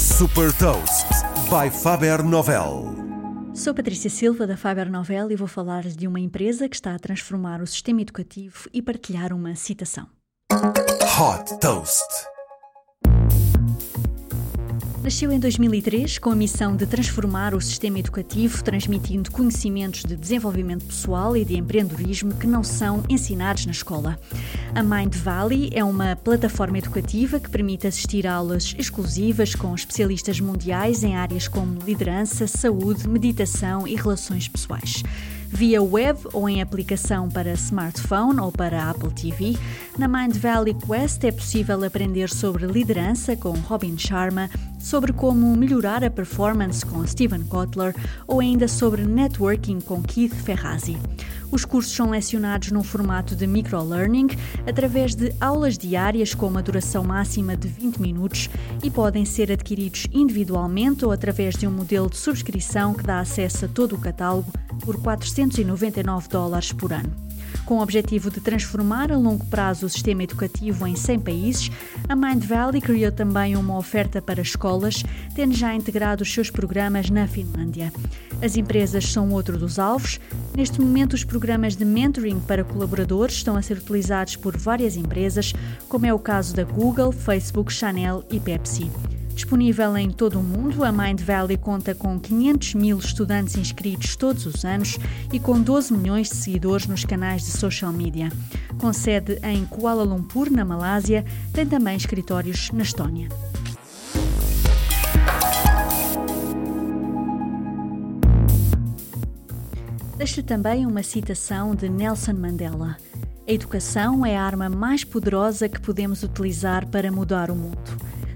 Super Toast by Faber Novel. Sou Patrícia Silva da Faber Novel e vou falar de uma empresa que está a transformar o sistema educativo e partilhar uma citação. Hot Toast. Nasceu em 2003 com a missão de transformar o sistema educativo, transmitindo conhecimentos de desenvolvimento pessoal e de empreendedorismo que não são ensinados na escola. A Mind Valley é uma plataforma educativa que permite assistir a aulas exclusivas com especialistas mundiais em áreas como liderança, saúde, meditação e relações pessoais via web ou em aplicação para smartphone ou para Apple TV. Na Mind Valley Quest é possível aprender sobre liderança com Robin Sharma, sobre como melhorar a performance com Steven Kotler ou ainda sobre networking com Keith Ferrazzi. Os cursos são lecionados num formato de microlearning, através de aulas diárias com uma duração máxima de 20 minutos e podem ser adquiridos individualmente ou através de um modelo de subscrição que dá acesso a todo o catálogo por 499 dólares por ano. Com o objetivo de transformar a longo prazo o sistema educativo em 100 países, a Mind Valley criou também uma oferta para escolas, tendo já integrado os seus programas na Finlândia. As empresas são outro dos alvos. Neste momento, os programas de mentoring para colaboradores estão a ser utilizados por várias empresas, como é o caso da Google, Facebook, Chanel e Pepsi. Disponível em todo o mundo, a Mind Valley conta com 500 mil estudantes inscritos todos os anos e com 12 milhões de seguidores nos canais de social media. Com sede em Kuala Lumpur, na Malásia, tem também escritórios na Estónia. Deixo também uma citação de Nelson Mandela. A educação é a arma mais poderosa que podemos utilizar para mudar o mundo.